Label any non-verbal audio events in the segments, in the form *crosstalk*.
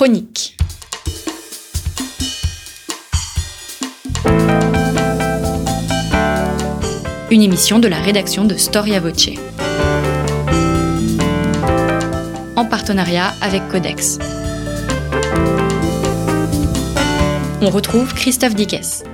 chronique. Une émission de la rédaction de Storia Voce. En partenariat avec Codex. On retrouve Christophe Dickès.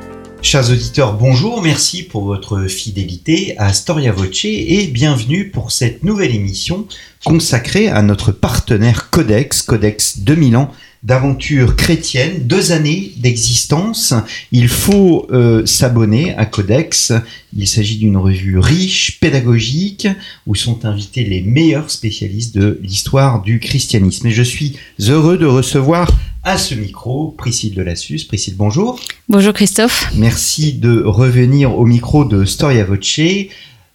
Chers auditeurs, bonjour, merci pour votre fidélité à Storia Voce et bienvenue pour cette nouvelle émission consacrée à notre partenaire Codex, Codex 2000 ans d'aventure chrétienne, deux années d'existence. Il faut euh, s'abonner à Codex. Il s'agit d'une revue riche, pédagogique, où sont invités les meilleurs spécialistes de l'histoire du christianisme. Et je suis heureux de recevoir à ce micro Priscille Delassus. Priscille, bonjour. Bonjour Christophe. Merci de revenir au micro de Storia Voce.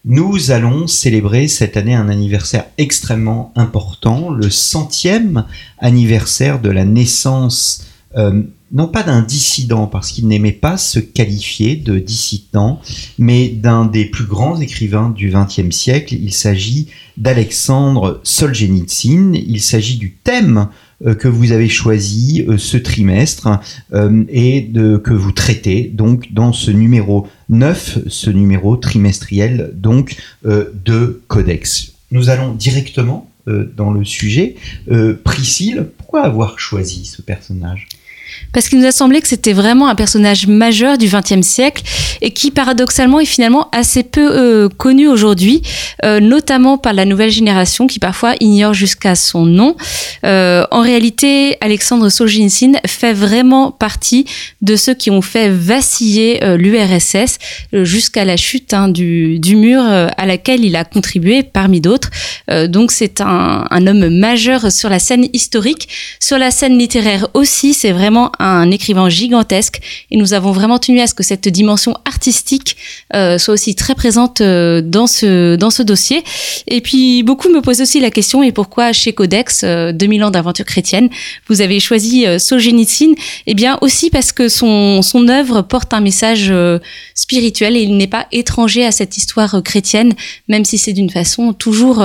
Nous allons célébrer cette année un anniversaire extrêmement important, le centième anniversaire de la naissance, euh, non pas d'un dissident, parce qu'il n'aimait pas se qualifier de dissident, mais d'un des plus grands écrivains du XXe siècle. Il s'agit d'Alexandre Solzhenitsyn. Il s'agit du thème que vous avez choisi euh, ce trimestre euh, et que vous traitez donc dans ce numéro 9, ce numéro trimestriel donc de Codex. Nous allons directement dans le sujet. Priscille, pourquoi avoir choisi ce personnage? Parce qu'il nous a semblé que c'était vraiment un personnage majeur du XXe siècle et qui paradoxalement est finalement assez peu euh, connu aujourd'hui, euh, notamment par la nouvelle génération qui parfois ignore jusqu'à son nom. Euh, en réalité, Alexandre Solzhenitsyn fait vraiment partie de ceux qui ont fait vaciller l'URSS jusqu'à la chute hein, du, mur à laquelle il a contribué parmi d'autres. donc c'est un, un homme majeur sur la scène historique, sur la scène littéraire aussi. C'est vraiment un écrivain gigantesque et nous avons vraiment tenu à ce que cette dimension artistique euh, soit aussi très présente euh, dans ce dans ce dossier. Et puis beaucoup me posent aussi la question et pourquoi chez Codex 2000 euh, ans d'aventure chrétienne vous avez choisi Solzhenitsyn? Eh bien aussi parce que son son œuvre porte un message spirituel et il n'est pas étranger à cette histoire chrétienne, même si c'est d'une façon toujours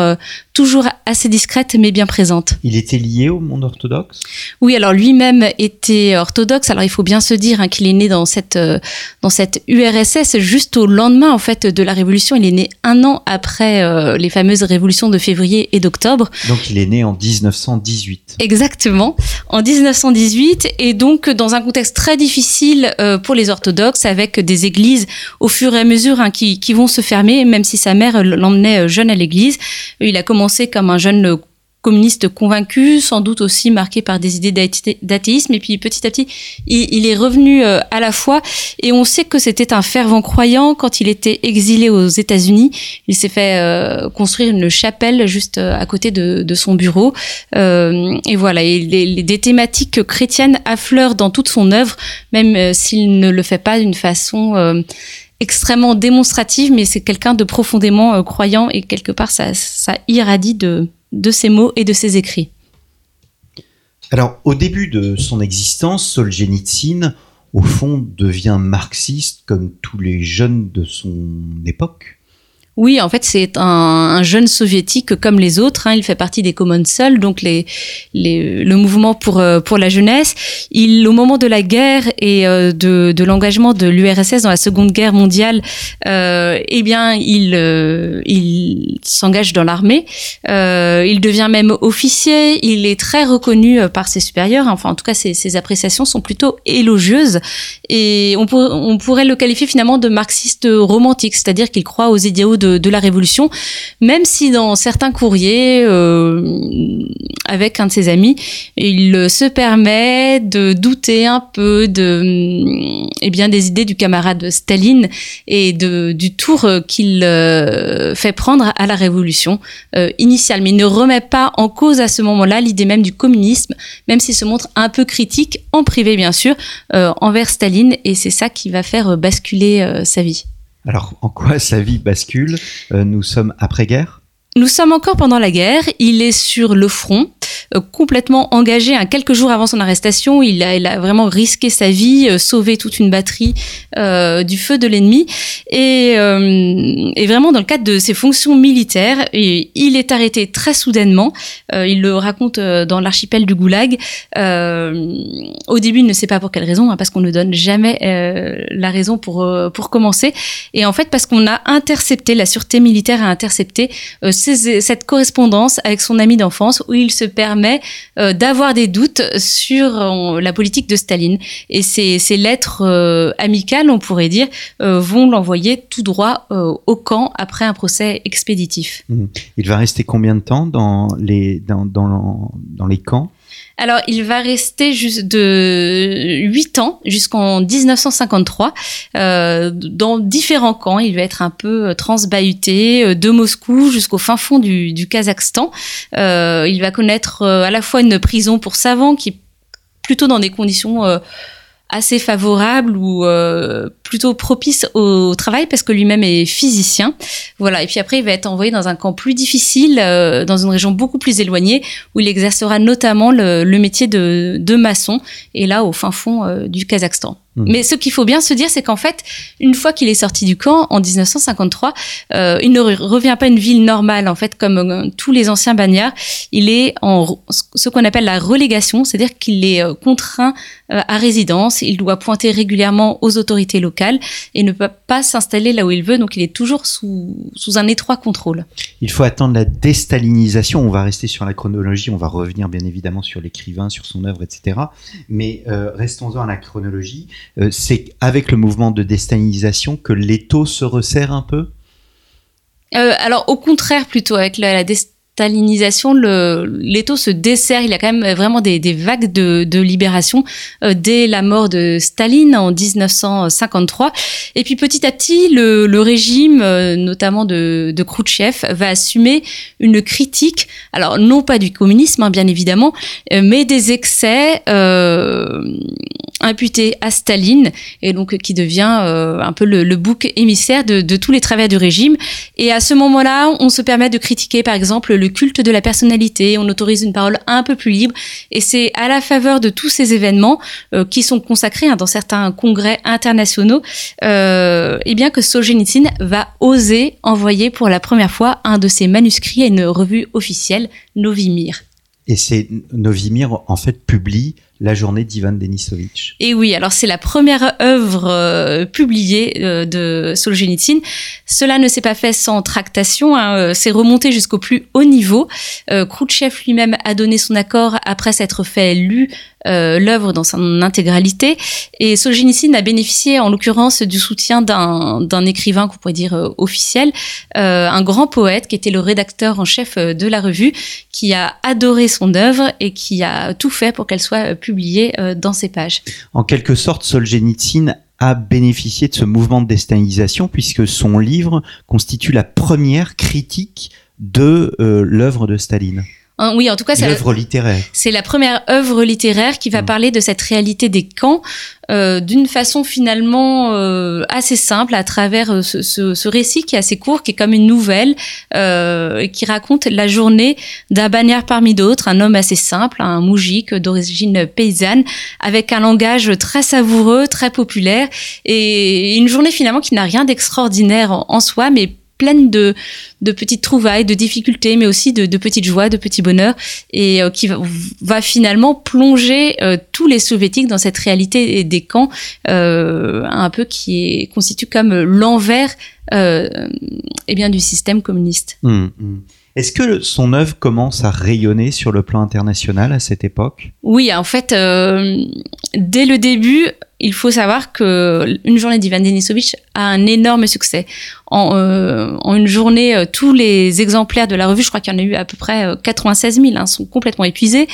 toujours assez discrète mais bien présente. Il était lié au monde orthodoxe? Oui, alors lui-même était orthodoxe. Alors il faut bien se dire hein, qu'il est né dans cette euh, dans cette URSS juste au lendemain en fait de la révolution. Il est né un an après euh, les fameuses révolutions de février et d'octobre. Donc il est né en 1918. Exactement, en 1918 et donc dans un contexte très difficile euh, pour les orthodoxes avec des églises au fur et à mesure hein, qui, qui vont se fermer, même si sa mère l'emmenait jeune à l'église. Il a commencé comme un jeune communiste convaincu, sans doute aussi marqué par des idées d'athéisme. Et puis petit à petit, il, est revenu euh, à la foi. Et on sait que c'était un fervent croyant. Quand il était exilé aux États-Unis, il s'est fait euh, construire une chapelle juste euh, à côté de, son bureau. et voilà, et des thématiques chrétiennes affleurent dans toute son œuvre, même s'il ne le fait pas d'une façon extrêmement démonstrative, mais c'est quelqu'un de profondément euh, croyant et quelque part ça, irradie de, de ses mots et de ses écrits. Alors, au début de son existence, Solzhenitsyn, au fond, devient marxiste comme tous les jeunes de son époque. Oui, en fait, c'est un, un, jeune soviétique comme les autres. Hein. Il fait partie des Seuls, donc les, les, le mouvement pour euh, pour la jeunesse. Il, au moment de la guerre et euh, de, de l'engagement de l'URSS dans la Seconde Guerre mondiale, euh, eh bien, il euh, il s'engage dans l'armée. il devient même officier. Il est très reconnu par ses supérieurs. Enfin, en tout cas, ses, ses appréciations sont plutôt élogieuses. Et on, on pourrait le qualifier finalement de marxiste romantique, c'est-à-dire qu'il croit aux idéaux de de, la Révolution, même si dans certains courriers, euh, avec un de ses amis, il se permet de douter un peu de, eh bien, des idées du camarade Staline et de, du tour qu'il euh, fait prendre à la Révolution euh, initiale. Mais il ne remet pas en cause à ce moment-là l'idée même du communisme, même s'il se montre un peu critique, en privé bien sûr, envers Staline, et c'est ça qui va faire basculer sa vie. Alors, en quoi sa vie bascule? Euh, Nous sommes après-guerre? Nous sommes encore pendant la guerre. Il est sur le front. Complètement engagé. Hein. Quelques jours avant son arrestation, il a, vraiment risqué sa vie, sauvé toute une batterie du feu de l'ennemi. Et, vraiment, dans le cadre de ses fonctions militaires, et il est arrêté très soudainement. il le raconte dans l'archipel du Goulag. au début, il ne sait pas pour quelle raison, hein, parce qu'on ne donne jamais la raison pour, pour commencer. Et en fait, parce qu'on a intercepté, la sûreté militaire a intercepté euh, cette correspondance avec son ami d'enfance où il se permet euh, d'avoir des doutes sur euh, la politique de Staline. Et ces, lettres amicales, on pourrait dire, vont l'envoyer tout droit au camp après un procès expéditif. Mmh. Il va rester combien de temps dans les, dans, dans, dans les camps? Alors, il va rester juste de 8 ans jusqu'en 1953 euh, dans différents camps. Il va être un peu euh, transbahuté euh, de Moscou jusqu'au fin fond du, du Kazakhstan. Euh, il va connaître euh, à la fois une prison pour savants qui est plutôt dans des conditions assez favorable ou euh, plutôt propice au travail parce que lui-même est physicien. Voilà. Et puis après, il va être envoyé dans un camp plus difficile, euh, dans une région beaucoup plus éloignée, où il exercera notamment le, le métier de, de, maçon, et là au fin fond euh, du Kazakhstan. Mmh. Mais ce qu'il faut bien se dire, c'est qu'en fait, une fois qu'il est sorti du camp en 1953, euh, il ne revient pas à une ville normale, en fait, comme euh, tous les anciens bagnards. Il est en ce qu'on appelle la relégation, c'est-à-dire qu'il est euh, contraint à résidence. Il doit pointer régulièrement aux autorités locales et ne peut pas s'installer là où il veut. Donc, il est toujours sous, sous un étroit contrôle. Il faut attendre la déstalinisation. On va rester sur la chronologie. On va revenir bien évidemment sur l'écrivain, sur son œuvre, etc. Mais restons-en à la chronologie. Euh, c'est avec le mouvement de déstalinisation que l'étau se resserre un peu? Euh, alors au contraire plutôt avec la, la stalinisation, l'étau se dessert. Il y a quand même vraiment des, des vagues de, de libération euh, dès la mort de Staline en 1953. Et puis petit à petit, le, le régime, euh, notamment de, de Khrouchtchev, va assumer une critique, alors non pas du communisme, hein, bien évidemment, euh, mais des excès euh, imputés à Staline, et donc qui devient euh, un peu le, le, bouc émissaire de, de tous les travers du régime. Et à ce moment-là, on se permet de critiquer, par exemple, le le culte de la personnalité, on autorise une parole un peu plus libre. Et c'est à la faveur de tous ces événements euh, qui sont consacrés hein, dans certains congrès internationaux, euh, et eh bien que Solzhenitsyn va oser envoyer pour la première fois un de ses manuscrits à une revue officielle, Novimir. Et c'est Novimir en fait publie la journée d'Ivan Denisovitch. Et oui, alors c'est la première œuvre euh, publiée euh, de Solzhenitsyn. Cela ne s'est pas fait sans tractation, hein, euh, c'est remonté jusqu'au plus haut niveau. Khrouchtchev lui-même a donné son accord après s'être fait lu euh, l'œuvre dans son intégralité. Et Solzhenitsyn a bénéficié en l'occurrence du soutien d'un écrivain qu'on pourrait dire euh, officiel, un grand poète qui était le rédacteur en chef de la revue, qui a adoré son œuvre et qui a tout fait pour qu'elle soit publié euh, dans ces pages. En quelque sorte, Solzhenitsyn a bénéficié de ce mouvement de déstalinisation puisque son livre constitue la première critique de euh, l'œuvre de Staline. Oui, en tout cas, c'est l'œuvre littéraire. C'est la première œuvre littéraire qui va mmh. parler de cette réalité des camps euh, d'une façon finalement euh, assez simple à travers euh, ce, ce, ce, récit qui est assez court, qui est comme une nouvelle, euh, qui raconte la journée d'un bagnard parmi d'autres, un homme assez simple, un moujik d'origine paysanne, avec un langage très savoureux, très populaire, et une journée finalement qui n'a rien d'extraordinaire en, en soi, mais pleine de, de petites trouvailles, de difficultés, mais aussi de, de petites joies, de petits bonheurs, et euh, qui va, va, finalement plonger euh, tous les soviétiques dans cette réalité des camps, euh, un peu qui est constitue comme l'envers eh bien du système communiste. Mmh, mmh. Est-ce que son œuvre commence à rayonner sur le plan international à cette époque? Oui, en fait, dès le début, il faut savoir que une journée d'Ivan Denisovitch a un énorme succès. En, euh, en une journée, euh, tous les exemplaires de la revue, je crois qu'il y en a eu à peu près 96 000, hein, sont complètement épuisés.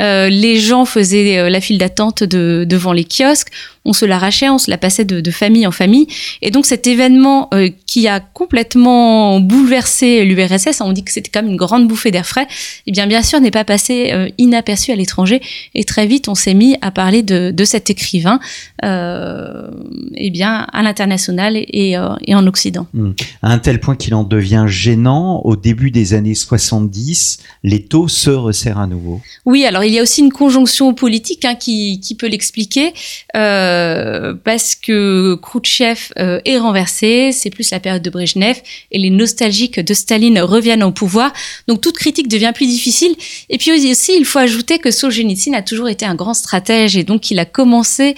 Euh, les gens faisaient euh, la file d'attente de, devant les kiosques, on se l'arrachait, on se la passait de, de, famille en famille. Et donc cet événement euh, qui a complètement bouleversé l'URSS, on dit que c'était comme une grande bouffée d'air frais, eh bien bien sûr n'est pas passé inaperçu à l'étranger. Et très vite, on s'est mis à parler de, de cet écrivain euh, eh bien, à l'international et, euh, et, en Occident. Hmm. À un tel point qu'il en devient gênant, au début des années 70, l'étau se resserre à nouveau. Oui, alors il y a aussi une conjonction politique hein, qui, qui, peut l'expliquer, euh, parce que Khrouchtchev euh, est renversé, c'est plus la période de Brejnev, et les nostalgiques de Staline reviennent au pouvoir, donc toute critique devient plus difficile. Et puis aussi, il faut ajouter que Solzhenitsyn a toujours été un grand stratège, et donc il a commencé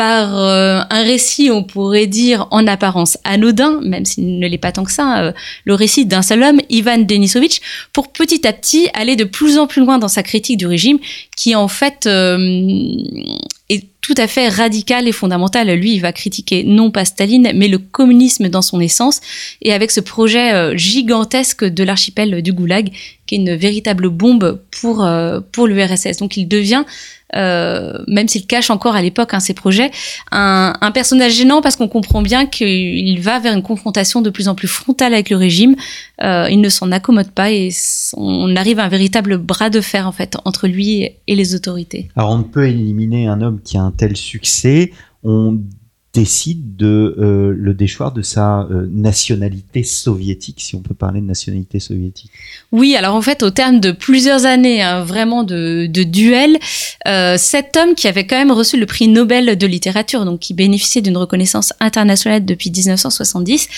par euh, un récit, on pourrait dire en apparence anodin, même s'il ne l'est pas tant que ça, euh, le récit d'un seul homme, Ivan Denisovitch, pour petit à petit aller de plus en plus loin dans sa critique du régime, qui en fait euh, est tout à fait radical et fondamental. Lui, il va critiquer non pas Staline, mais le communisme dans son essence, et avec ce projet gigantesque de l'archipel du Goulag, qui est une véritable bombe pour, pour l'URSS. Donc il devient même s'il cache encore à l'époque hein, ses projets, un, un, personnage gênant parce qu'on comprend bien qu'il va vers une confrontation de plus en plus frontale avec le régime. Euh, il ne s'en accommode pas et on arrive à un véritable bras de fer en fait entre lui et les autorités. Alors on ne peut éliminer un homme qui a un tel succès. Décide de euh, le déchoir de sa euh, nationalité soviétique, si on peut parler de nationalité soviétique. Oui, alors en fait, au terme de plusieurs années hein, vraiment de, de duel, euh, cet homme qui avait quand même reçu le prix Nobel de littérature, donc qui bénéficiait d'une reconnaissance internationale depuis 1970,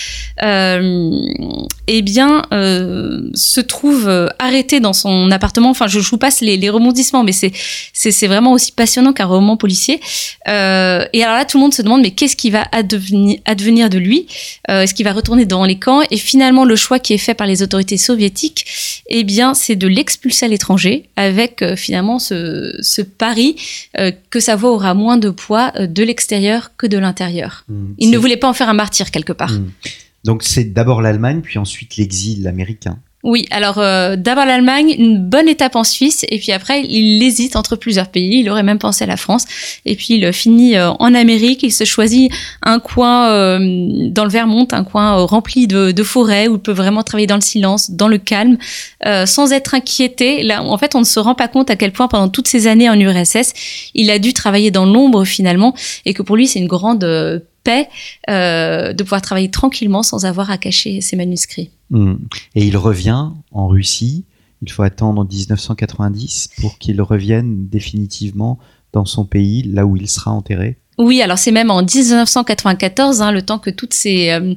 eh bien, se trouve arrêté dans son appartement. Enfin, je, vous passe les, les rebondissements, mais c'est vraiment aussi passionnant qu'un roman policier. et alors là, tout le monde se demande mais qu'est-ce qui va advenir, advenir de lui euh, Est-ce qu'il va retourner dans les camps Et finalement, le choix qui est fait par les autorités soviétiques, eh bien, c'est de l'expulser à l'étranger, avec euh, finalement ce, pari euh, que sa voix aura moins de poids de l'extérieur que de l'intérieur. Mmh, Il ne voulait pas en faire un martyr quelque part. Mmh. Donc c'est d'abord l'Allemagne, puis ensuite l'exil américain. Oui, alors euh, d'abord l'Allemagne, une bonne étape en Suisse, et puis après il hésite entre plusieurs pays. Il aurait même pensé à la France, et puis il finit euh, en Amérique. Il se choisit un coin euh, dans le Vermont, un coin rempli de, de forêts où il peut vraiment travailler dans le silence, dans le calme, sans être inquiété. Là, en fait, on ne se rend pas compte à quel point pendant toutes ces années en URSS, il a dû travailler dans l'ombre finalement, et que pour lui c'est une grande paix de pouvoir travailler tranquillement sans avoir à cacher ses manuscrits. Hmm. Et il revient en Russie. Il faut attendre 1990 pour qu'il revienne définitivement dans son pays, là où il sera enterré. Oui, alors c'est même en 1994, hein, le temps que toutes ces euh,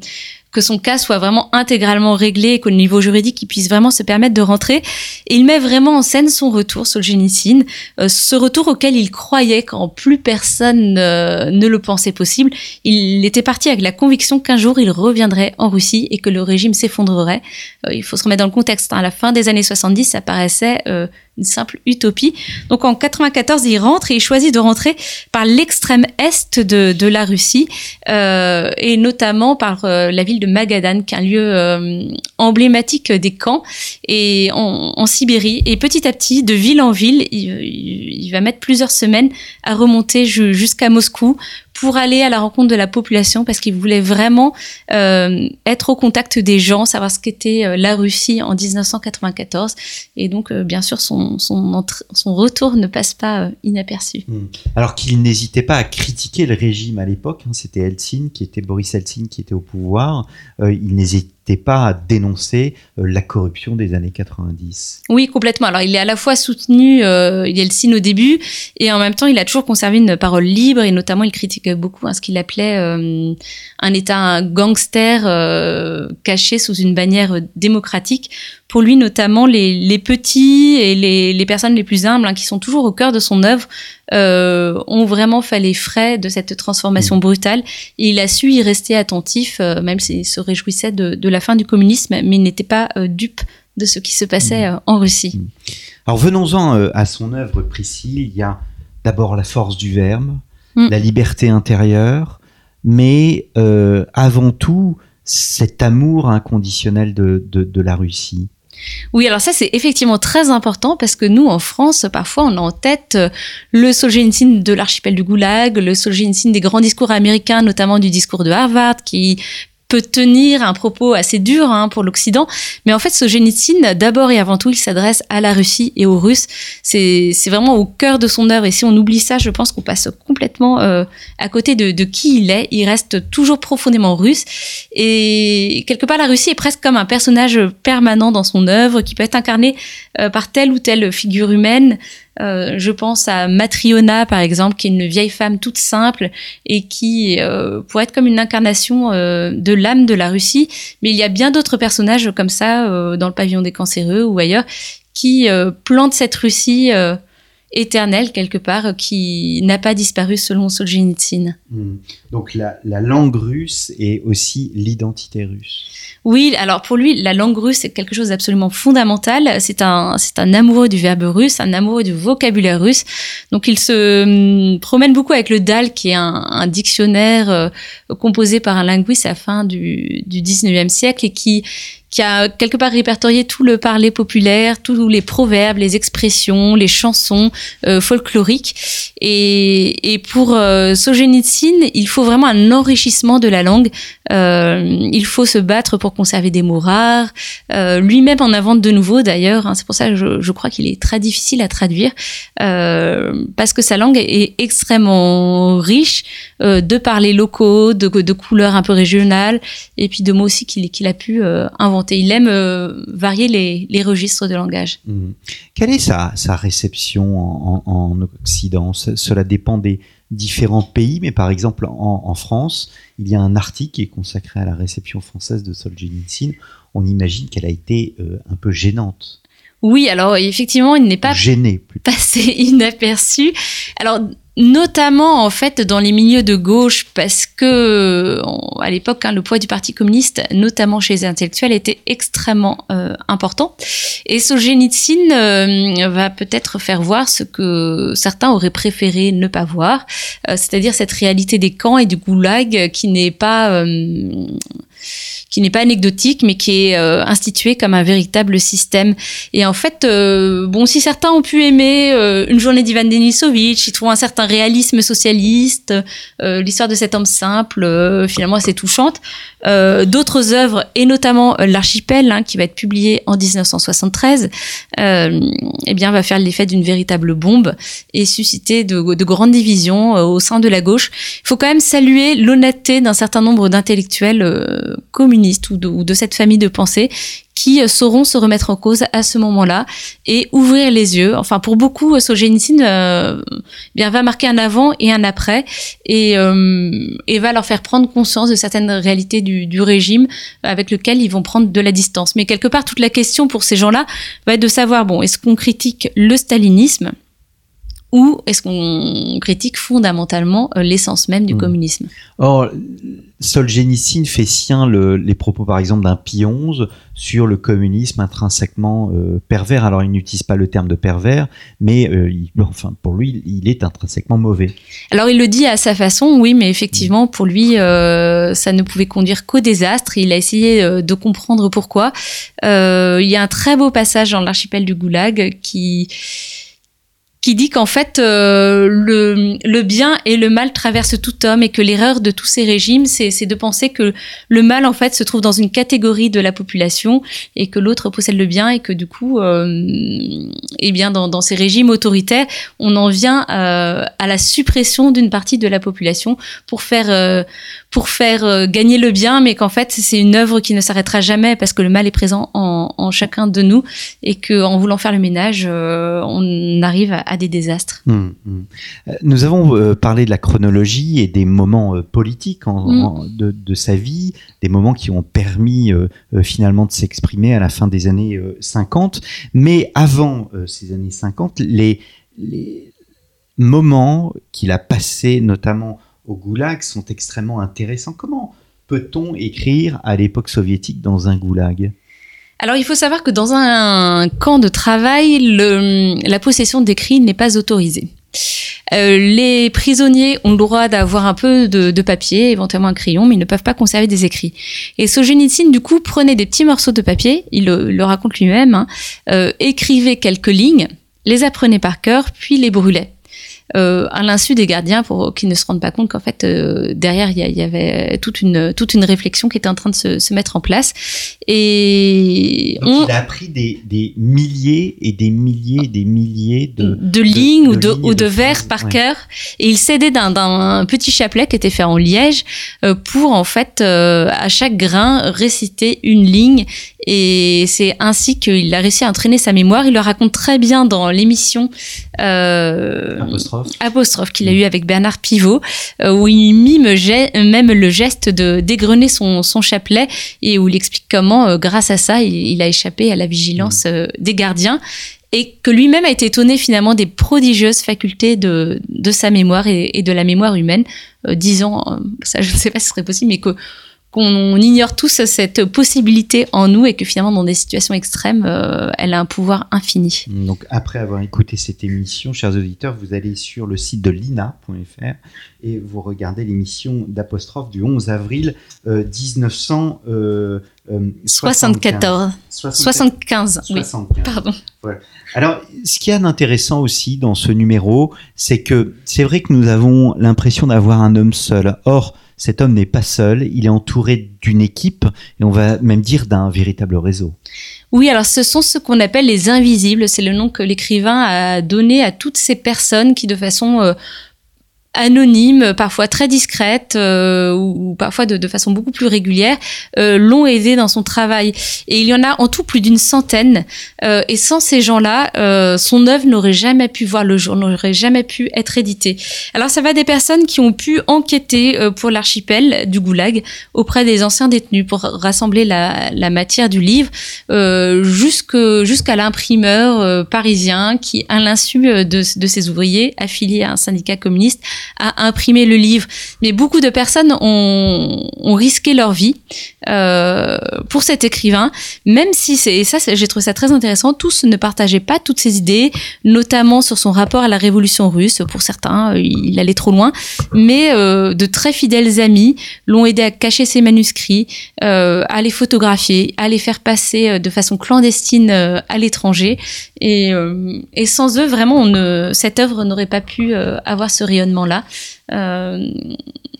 que son cas soit vraiment intégralement réglé et qu'au niveau juridique, il puisse vraiment se permettre de rentrer. Et il met vraiment en scène son retour, Solzhenitsyn, euh, ce retour auquel il croyait quand plus personne euh, ne le pensait possible. Il était parti avec la conviction qu'un jour il reviendrait en Russie et que le régime s'effondrerait. Euh, il faut se remettre dans le contexte. Hein. À la fin des années 70, ça paraissait une simple utopie. Donc en 94, il rentre et il choisit de rentrer par l'extrême est de, de la Russie euh, et notamment par euh, la ville de Magadan, qui est un lieu euh, emblématique des camps et en, en, Sibérie. Et petit à petit, de ville en ville, il, il va mettre plusieurs semaines à remonter jusqu'à Moscou pour aller à la rencontre de la population parce qu'il voulait vraiment euh, être au contact des gens, savoir ce qu'était euh, la Russie en 1994. Et donc, euh, bien sûr, son, retour ne passe pas inaperçu. Hmm. Alors qu'il n'hésitait pas à critiquer le régime à l'époque, hein, c'était Eltsine qui était Boris Eltsine qui était au pouvoir. il n'hésitait pas à dénoncer euh, la corruption des années 90. Oui, complètement. Alors, il est à la fois soutenu euh, Yeltsin au début, et en même temps, il a toujours conservé une parole libre, et notamment, il critique beaucoup hein, ce qu'il appelait euh, un État gangster caché sous une bannière démocratique. Pour lui, notamment, les, les petits et les, les, personnes les plus humbles, hein, qui sont toujours au cœur de son œuvre, euh, ont vraiment fait les frais de cette transformation mmh. brutale. Et il a su y rester attentif, euh, même s'il se réjouissait de, de, la fin du communisme, mais il n'était pas euh, dupe de ce qui se passait mmh. en Russie. Mmh. Alors venons-en à son œuvre, Priscille. Il y a d'abord la force du verbe, la liberté intérieure, mais avant tout cet amour inconditionnel de, de, de la Russie. Oui, alors ça c'est effectivement très important parce que nous en France, parfois on a en tête euh, le Solzhenitsyn de l'archipel du Goulag, le Solzhenitsyn des grands discours américains, notamment du discours de Harvard, qui tenir un propos assez dur hein, pour l'Occident, mais en fait, Solzhenitsyn, d'abord et avant tout, il s'adresse à la Russie et aux Russes. C'est vraiment au cœur de son œuvre, et si on oublie ça, je pense qu'on passe complètement euh, à côté de, de, qui il est. Il reste toujours profondément russe, et quelque part, la Russie est presque comme un personnage permanent dans son œuvre, qui peut être incarné euh, par telle ou telle figure humaine. Euh, je pense à Matriona, par exemple, qui est une vieille femme toute simple et qui euh, pourrait être comme une incarnation euh, de l'âme de la Russie. Mais il y a bien d'autres personnages comme ça, dans le pavillon des cancéreux ou ailleurs, qui plantent cette Russie éternelle quelque part qui n'a pas disparu selon Solzhenitsyn. Hmm. Donc la, langue russe est aussi l'identité russe. Oui, alors pour lui, la langue russe est quelque chose d'absolument fondamental. C'est un, c'est un amoureux du verbe russe, un amoureux du vocabulaire russe. Donc il se hum, promène beaucoup avec le DAL, qui est un, dictionnaire euh, composé par un linguiste à la fin du, du 19e siècle et qui qui a quelque part répertorié tout le parler populaire, tous les proverbes, les expressions, les chansons euh, folkloriques. Et, et pour euh, il faut vraiment un enrichissement de la langue. Euh, il faut se battre pour conserver des mots rares. Euh, Lui-même en invente de nouveaux d'ailleurs. Hein, c'est pour ça que je, crois qu'il est très difficile à traduire parce que sa langue est extrêmement riche euh, de parler locaux, de, de couleurs un peu régionales et puis de mots aussi qu'il a pu inventer il aime euh, varier les, registres de langage. Mmh. Quelle est sa, réception en, Occident? Cela dépend des différents pays, mais par exemple en, France, il y a un article qui est consacré à la réception française de Solzhenitsyn. On imagine qu'elle a été euh, un peu gênante. Oui, alors effectivement, il n'est pas gêné, passé inaperçu. Alors notamment en fait dans les milieux de gauche parce que à l'époque hein, le poids du parti communiste notamment chez les intellectuels était extrêmement euh, important. Et Solzhenitsyn euh, va peut-être faire voir ce que certains auraient préféré ne pas voir euh, c'est-à-dire cette réalité des camps et du goulag qui n'est pas qui n'est pas anecdotique, mais qui est euh, institué comme un véritable système. Et en fait, euh, bon, si certains ont pu aimer euh, une journée d'Ivan Denisovitch, ils trouvent un certain réalisme socialiste, l'histoire de cet homme simple, finalement assez touchante. D'autres œuvres, et notamment l'archipel, hein, qui va être publié en 1973, eh bien, va faire l'effet d'une véritable bombe et susciter de, de grandes divisions au sein de la gauche. Il faut quand même saluer l'honnêteté d'un certain nombre d'intellectuels communistes ou de, cette famille de pensée qui euh, sauront se remettre en cause à ce moment-là et ouvrir les yeux. Enfin, pour beaucoup, euh, Solzhenitsyn euh, bien va marquer un avant et un après et, et va leur faire prendre conscience de certaines réalités du, du, régime avec lequel ils vont prendre de la distance. Mais quelque part, toute la question pour ces gens-là va être de savoir bon, est-ce qu'on critique le stalinisme ou est-ce qu'on critique fondamentalement euh, l'essence même du hmm. communisme? Or, Solzhenitsyn fait sien les propos, par exemple, d'un Pionze sur le communisme intrinsèquement euh, pervers. Alors, il n'utilise pas le terme de pervers, mais euh, enfin, pour lui, il est intrinsèquement mauvais. Alors, il le dit à sa façon, oui, mais effectivement, pour lui, ça ne pouvait conduire qu'au désastre. Il a essayé de comprendre pourquoi. il y a un très beau passage dans l'archipel du Goulag qui qui dit qu'en fait euh, le, le, bien et le mal traversent tout homme et que l'erreur de tous ces régimes, c'est de penser que le mal en fait se trouve dans une catégorie de la population et que l'autre possède le bien et que du coup, euh, eh bien dans, dans, ces régimes autoritaires, on en vient euh, à la suppression d'une partie de la population pour faire euh, pour faire euh, gagner le bien, mais qu'en fait c'est une œuvre qui ne s'arrêtera jamais parce que le mal est présent en, en chacun de nous et que en voulant faire le ménage, on arrive à des désastres. Hum, hum. Euh, nous avons euh, parlé de la chronologie et des moments euh, politiques hum. de, sa vie, des moments qui ont permis finalement de s'exprimer à la fin des années 50. Mais avant ces années 50, les, les moments qu'il a passés, notamment au goulag, sont extrêmement intéressants. Comment peut-on écrire à l'époque soviétique dans un goulag? Alors il faut savoir que dans un camp de travail, la possession d'écrits n'est pas autorisée. Euh, les prisonniers ont le droit d'avoir un peu de, papier, éventuellement un crayon, mais ils ne peuvent pas conserver des écrits. Et Solzhenitsyn, du coup, prenait des petits morceaux de papier, il le, raconte lui-même, hein, euh, écrivait quelques lignes, les apprenait par cœur, puis les brûlait. À l'insu des gardiens pour qu'ils ne se rendent pas compte qu'en fait derrière il y, avait toute une toute une réflexion qui était en train de se, se mettre en place. Et Donc, il a appris des, des, milliers et des milliers et des milliers de, de lignes ou de, ou de, vers par cœur. Et il s'aidait d'un petit chapelet qui était fait en liège pour en fait à chaque grain réciter une ligne et c'est ainsi qu'il a réussi à entraîner sa mémoire. Il le raconte très bien dans l'émission euh, Apostrophe, qu'il a eu avec Bernard Pivot, euh, où il mime même le geste de dégrener son, son chapelet et où il explique comment, euh, grâce à ça, il, a échappé à la vigilance mmh. des gardiens et que lui-même a été étonné finalement des prodigieuses facultés de, de sa mémoire et, et de la mémoire humaine, disant, ça je ne sais pas si ce serait possible, mais que qu'on ignore tous cette possibilité en nous et que finalement dans des situations extrêmes, euh, elle a un pouvoir infini. Donc après avoir écouté cette émission, chers auditeurs, vous allez sur le site de lina.fr et vous regardez l'émission d'apostrophe du 11 avril 1974. 75. oui. Pardon. Alors, ce qu'il y a d'intéressant aussi dans ce numéro, c'est que c'est vrai que nous avons l'impression d'avoir un homme seul. Or, cet homme n'est pas seul, il est entouré d'une équipe et on va même dire d'un véritable réseau. Oui, alors ce sont ce qu'on appelle les invisibles, c'est le nom que l'écrivain a donné à toutes ces personnes qui de façon euh, anonymes, parfois très discrètes euh, ou, parfois de, de, façon beaucoup plus régulière, euh, l'ont aidé dans son travail. Et il y en a en tout plus d'une centaine. Euh, et sans ces gens-là, euh, son œuvre n'aurait jamais pu voir le jour, n'aurait jamais pu être éditée. Alors ça va des personnes qui ont pu enquêter euh, pour l'archipel du Goulag auprès des anciens détenus pour rassembler la, la matière du livre, jusqu'à l'imprimeur parisien qui, à l'insu de, de ses ouvriers affiliés à un syndicat communiste, à imprimer le livre. Mais beaucoup de personnes ont, risqué leur vie euh, pour cet écrivain, même si c'est et ça j'ai trouvé ça très intéressant. Tous ne partageaient pas toutes ses idées, notamment sur son rapport à la révolution russe. Pour certains, euh, il allait trop loin, mais euh, de très fidèles amis l'ont aidé à cacher ses manuscrits, euh, à les photographier, à les faire passer euh, de façon clandestine euh, à l'étranger. Et, et, sans eux, vraiment, on ne, cette œuvre n'aurait pas pu avoir ce rayonnement-là. Euh,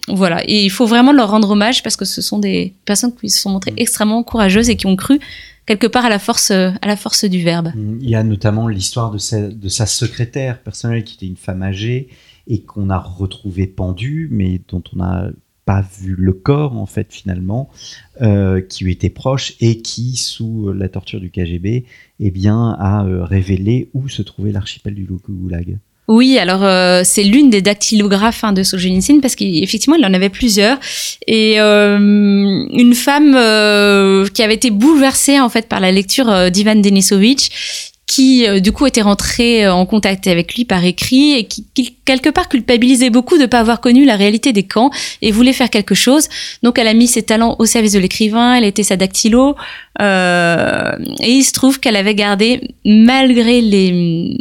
voilà, et il faut vraiment leur rendre hommage parce que ce sont des personnes qui se sont montrées mm. extrêmement courageuses et qui ont cru quelque part à la force, à la force du verbe. Il y a notamment l'histoire de sa, de sa secrétaire personnelle qui était une femme âgée et qu'on a retrouvée pendue, mais dont on n'a pas vu le corps en fait finalement, euh, qui lui était proche et qui, sous la torture du KGB, eh bien, a euh, révélé où se trouvait l'archipel du Goulag. Oui, alors euh, c'est l'une des dactylographes hein, de Solzhenitsyn parce qu'effectivement il en avait plusieurs et euh, une femme euh, qui avait été bouleversée en fait par la lecture d'Ivan Denisovitch qui du coup était rentrée en contact avec lui par écrit et qui, quelque part culpabilisait beaucoup de ne pas avoir connu la réalité des camps et voulait faire quelque chose. Donc elle a mis ses talents au service de l'écrivain, elle était sa dactylo euh, et il se trouve qu'elle avait gardé malgré les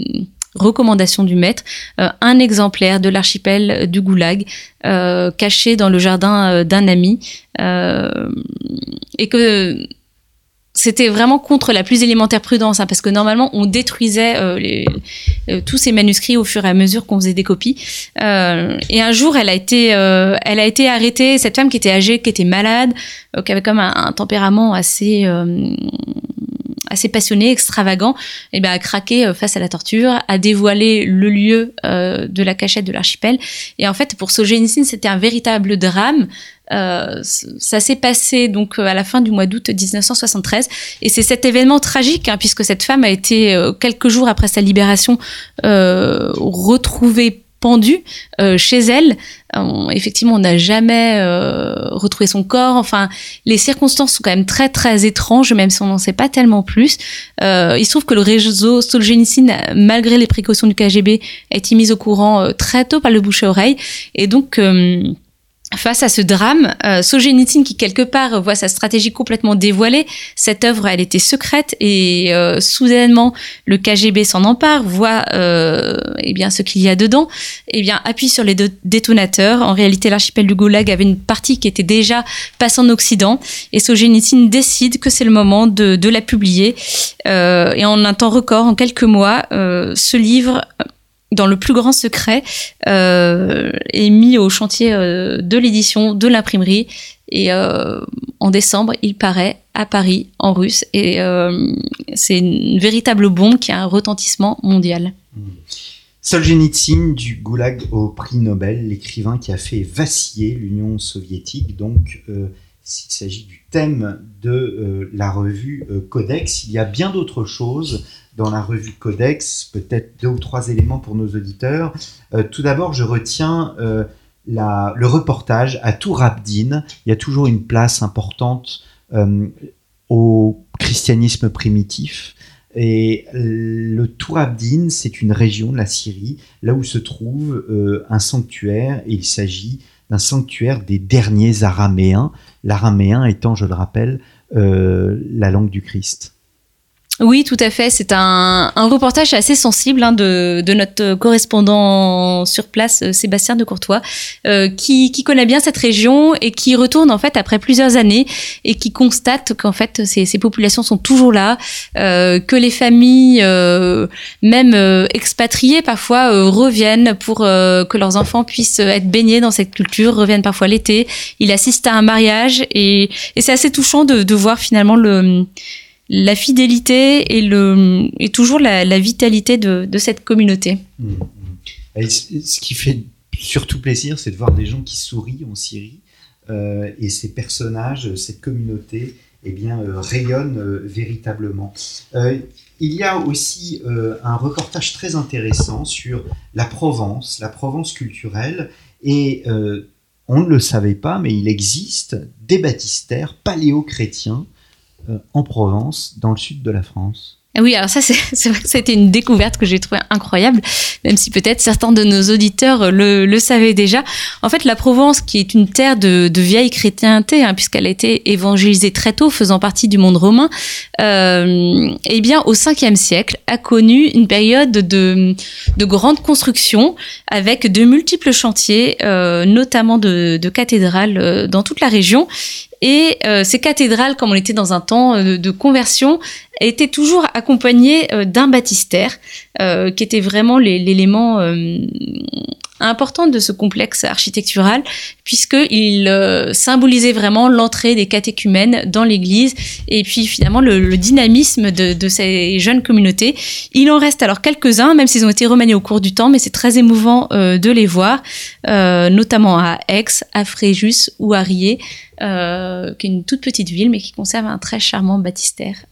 recommandation du maître, euh, un exemplaire de l'archipel du Goulag euh, caché dans le jardin euh, d'un ami et que c'était vraiment contre la plus élémentaire prudence, hein, parce que normalement on détruisait les, tous ces manuscrits au fur et à mesure qu'on faisait des copies. et un jour, elle a été, elle a été arrêtée. Cette femme qui était âgée, qui était malade, qui avait comme un, un tempérament assez assez passionné, extravagant, et eh bien a craqué euh, face à la torture, a dévoilé le lieu euh, de la cachette de l'archipel. Et en fait, pour Solzhenitsyn, c'était un véritable drame. Euh, ça s'est passé donc à la fin du mois d'août 1973 et c'est cet événement tragique hein, puisque cette femme a été quelques jours après sa libération retrouvée pendue euh, chez elle. effectivement, on n'a jamais euh, retrouvé son corps. Enfin, les circonstances sont quand même très très étranges, même si on n'en sait pas tellement plus. Euh, il se trouve que le réseau Solzhenitsyn, malgré les précautions du KGB, a été mis au courant très tôt par le bouche à oreille, et donc face à ce drame, euh, qui quelque part voit sa stratégie complètement dévoilée, cette œuvre elle était secrète et euh, soudainement le KGB s'en empare, voit euh, eh bien ce qu'il y a dedans, eh bien appuie sur les détonateurs. En réalité, l'archipel du Goulag avait une partie qui était déjà passée en Occident et Solzhenitsyn décide que c'est le moment de, de la publier. Euh, et en un temps record, en quelques mois, euh, ce livre dans le plus grand secret, est mis au chantier de l'édition, de l'imprimerie. Et en décembre, il paraît à Paris, en russe. Et c'est une véritable bombe qui a un retentissement mondial. Mmh. Solzhenitsyn du Goulag au prix Nobel, l'écrivain qui a fait vaciller l'Union soviétique. Donc, euh, s'il s'agit du thème de euh, la revue euh, Codex, il y a bien d'autres choses dans la revue Codex, peut-être deux ou trois éléments pour nos auditeurs. tout d'abord, je retiens le reportage à Tourabdin. Il y a toujours une place importante au christianisme primitif. Et le Tourabdin, c'est une région de la Syrie, là où se trouve euh, un sanctuaire, et il s'agit d'un sanctuaire des derniers araméens, l'araméen étant, je le rappelle, euh, la langue du Christ. Oui, tout à fait. C'est un, un, reportage assez sensible hein, de, de, notre correspondant sur place, euh, Sébastien de Courtois, euh, qui, qui, connaît bien cette région et qui retourne en fait après plusieurs années et qui constate qu'en fait ces, ces, populations sont toujours là, euh, que les familles, euh, même euh, expatriées parfois, reviennent pour que leurs enfants puissent être baignés dans cette culture, reviennent parfois l'été. Il assiste à un mariage et, et c'est assez touchant de, de voir finalement le la fidélité et, le, et toujours la, vitalité de, cette communauté. Mmh, mmh. ce qui fait surtout plaisir, c'est de voir des gens qui sourient en Syrie euh, et ces personnages, cette communauté, eh bien, euh, rayonnent euh, véritablement. il y a aussi un reportage très intéressant sur la Provence, la Provence culturelle, et on ne le savait pas, mais il existe des baptistères paléo-chrétiens en Provence, dans le sud de la France. Ah oui, alors ça, c'est *laughs* vrai que une découverte que j'ai trouvée incroyable, même si peut-être certains de nos auditeurs le, le, savaient déjà. En fait, la Provence, qui est une terre de, vieille chrétienté, hein, puisqu'elle a été évangélisée très tôt, faisant partie du monde romain, euh, eh bien, au 5e siècle, a connu une période de, de grande construction avec de multiples chantiers, euh, notamment de, cathédrales euh, dans toute la région. Et euh, ces cathédrales, comme on était dans un temps euh, de, conversion, étaient toujours accompagnées euh, d'un baptistère, qui était vraiment l'élément important de ce complexe architectural, puisqu'il euh, symbolisait vraiment l'entrée des catéchumènes dans l'Église et puis finalement le, dynamisme de, ces jeunes communautés. Il en reste alors quelques-uns, même s'ils ont été remaniés au cours du temps, mais c'est très émouvant euh, de les voir, euh, notamment à Aix, à Fréjus ou à Riez, qui est une toute petite ville, mais qui conserve un très charmant baptistère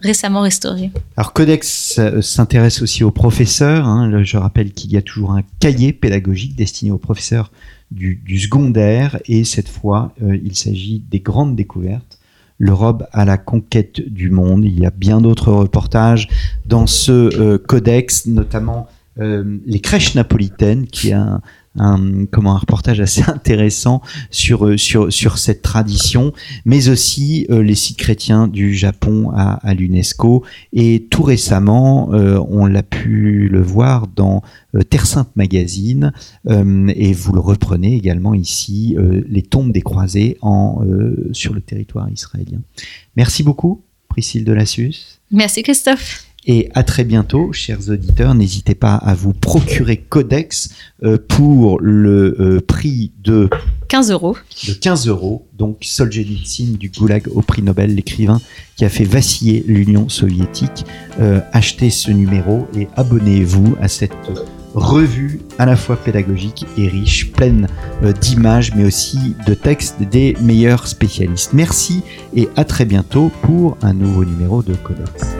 récemment restauré. Alors Codex s'intéresse aussi aux professeurs. Hein. Je rappelle qu'il y a toujours un cahier pédagogique destiné aux professeurs du, secondaire et cette fois euh, il s'agit des grandes découvertes. L'Europe à la conquête du monde. Il y a bien d'autres reportages dans ce euh, codex, notamment euh, les crèches napolitaines, qui est un, un, comment, un reportage assez *laughs* intéressant sur, euh, sur, sur cette tradition, mais aussi euh, les sites chrétiens du Japon à, l'UNESCO. Et tout récemment, euh, on l'a pu le voir dans Terre Sainte Magazine, et vous le reprenez également ici, les tombes des croisés en, sur le territoire israélien. Merci beaucoup, Priscille Delassus. Merci Christophe. Et à très bientôt, chers auditeurs. N'hésitez pas à vous procurer Codex euh, pour le euh, prix de 15 euros. De 15 euros. Donc Solzhenitsyn du Goulag au prix Nobel, l'écrivain qui a fait vaciller l'Union soviétique. Euh, achetez ce numéro et abonnez-vous à cette revue à la fois pédagogique et riche, pleine d'images mais aussi de textes des meilleurs spécialistes. Merci et à très bientôt pour un nouveau numéro de Codex.